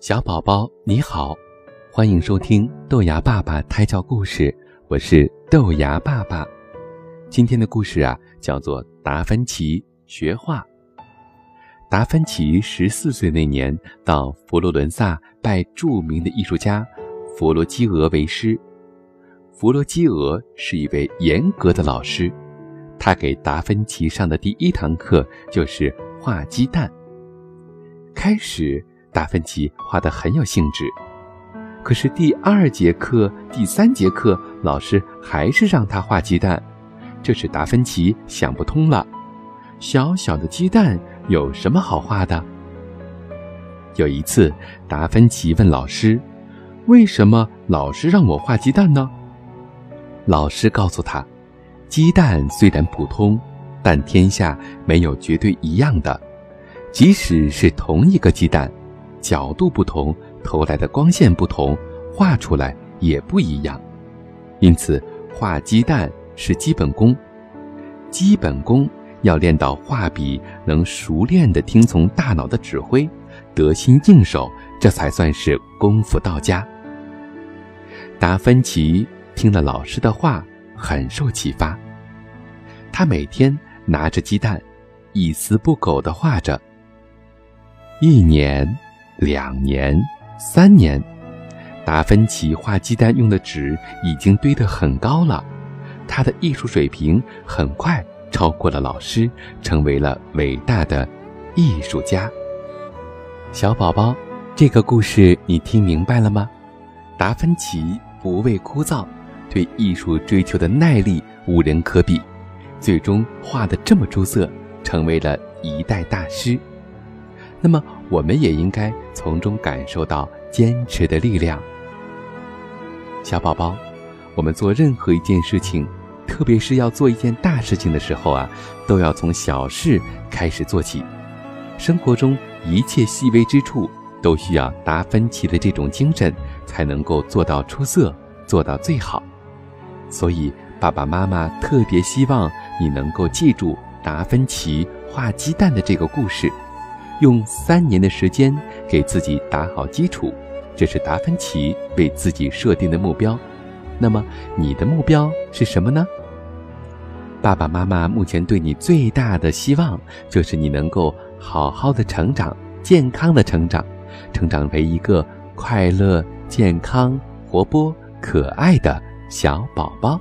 小宝宝你好，欢迎收听豆芽爸爸胎教故事，我是豆芽爸爸。今天的故事啊，叫做达芬奇学画。达芬奇十四岁那年，到佛罗伦萨拜著名的艺术家弗罗基俄为师。弗罗基俄是一位严格的老师，他给达芬奇上的第一堂课就是画鸡蛋。开始，达芬奇画得很有兴致，可是第二节课、第三节课，老师还是让他画鸡蛋，这使达芬奇想不通了：小小的鸡蛋有什么好画的？有一次，达芬奇问老师：“为什么老是让我画鸡蛋呢？”老师告诉他：“鸡蛋虽然普通，但天下没有绝对一样的。即使是同一个鸡蛋，角度不同，投来的光线不同，画出来也不一样。因此，画鸡蛋是基本功。基本功要练到画笔能熟练地听从大脑的指挥，得心应手，这才算是功夫到家。”达芬奇。听了老师的话，很受启发。他每天拿着鸡蛋，一丝不苟地画着。一年、两年、三年，达芬奇画鸡蛋用的纸已经堆得很高了。他的艺术水平很快超过了老师，成为了伟大的艺术家。小宝宝，这个故事你听明白了吗？达芬奇不畏枯燥。对艺术追求的耐力无人可比，最终画得这么出色，成为了一代大师。那么，我们也应该从中感受到坚持的力量。小宝宝，我们做任何一件事情，特别是要做一件大事情的时候啊，都要从小事开始做起。生活中一切细微之处，都需要达芬奇的这种精神，才能够做到出色，做到最好。所以，爸爸妈妈特别希望你能够记住达芬奇画鸡蛋的这个故事，用三年的时间给自己打好基础，这是达芬奇为自己设定的目标。那么，你的目标是什么呢？爸爸妈妈目前对你最大的希望就是你能够好好的成长，健康的成长，成长为一个快乐、健康、活泼、可爱的。小宝宝。